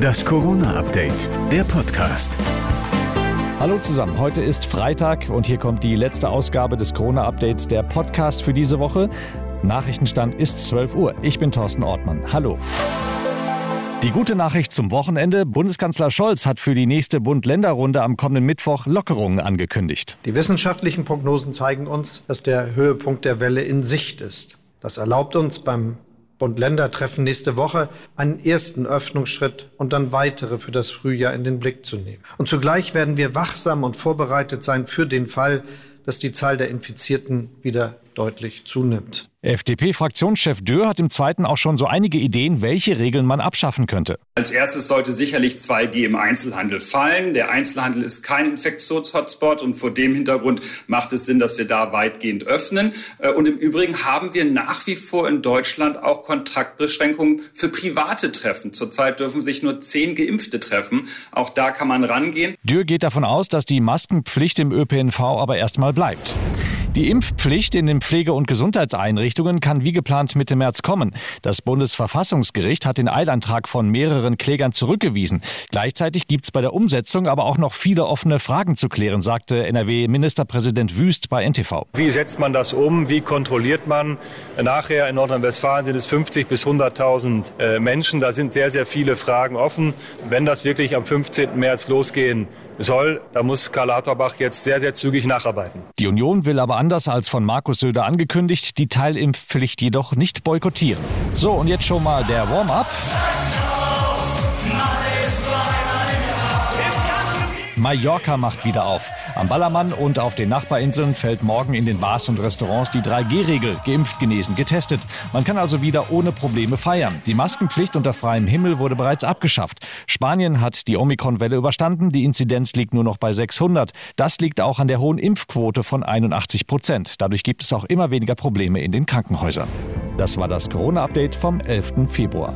Das Corona-Update, der Podcast. Hallo zusammen, heute ist Freitag und hier kommt die letzte Ausgabe des Corona-Updates, der Podcast für diese Woche. Nachrichtenstand ist 12 Uhr. Ich bin Thorsten Ortmann. Hallo. Die gute Nachricht zum Wochenende. Bundeskanzler Scholz hat für die nächste Bund-Länder-Runde am kommenden Mittwoch Lockerungen angekündigt. Die wissenschaftlichen Prognosen zeigen uns, dass der Höhepunkt der Welle in Sicht ist. Das erlaubt uns beim Bund-Länder-Treffen nächste Woche einen ersten Öffnungsschritt und dann weitere für das Frühjahr in den Blick zu nehmen. Und zugleich werden wir wachsam und vorbereitet sein für den Fall, dass die Zahl der Infizierten wieder deutlich zunimmt. FDP-Fraktionschef Dürr hat im zweiten auch schon so einige Ideen, welche Regeln man abschaffen könnte. Als erstes sollte sicherlich 2G im Einzelhandel fallen. Der Einzelhandel ist kein Infektionshotspot und vor dem Hintergrund macht es Sinn, dass wir da weitgehend öffnen. Äh, und im Übrigen haben wir nach wie vor in Deutschland auch Kontaktbeschränkungen für private Treffen. Zurzeit dürfen sich nur zehn Geimpfte treffen. Auch da kann man rangehen. Dürr geht davon aus, dass die Maskenpflicht im ÖPNV aber erstmal bleibt. Die Impfpflicht in den Pflege- und Gesundheitseinrichtungen kann wie geplant Mitte März kommen. Das Bundesverfassungsgericht hat den Eilantrag von mehreren Klägern zurückgewiesen. Gleichzeitig gibt es bei der Umsetzung aber auch noch viele offene Fragen zu klären, sagte NRW-Ministerpräsident Wüst bei NTV. Wie setzt man das um? Wie kontrolliert man? Nachher in Nordrhein-Westfalen sind es 50 bis 100.000 äh, Menschen. Da sind sehr, sehr viele Fragen offen. Wenn das wirklich am 15. März losgehen soll, da muss Karl Lauterbach jetzt sehr, sehr zügig nacharbeiten. Die Union will aber anders als von Markus Söder angekündigt, die Teilimpfpflicht jedoch nicht boykottieren. So, und jetzt schon mal der Warm-up. Mallorca macht wieder auf. Am Ballermann und auf den Nachbarinseln fällt morgen in den Bars und Restaurants die 3G-Regel. Geimpft, genesen, getestet. Man kann also wieder ohne Probleme feiern. Die Maskenpflicht unter freiem Himmel wurde bereits abgeschafft. Spanien hat die Omikron-Welle überstanden. Die Inzidenz liegt nur noch bei 600. Das liegt auch an der hohen Impfquote von 81 Prozent. Dadurch gibt es auch immer weniger Probleme in den Krankenhäusern. Das war das Corona-Update vom 11. Februar.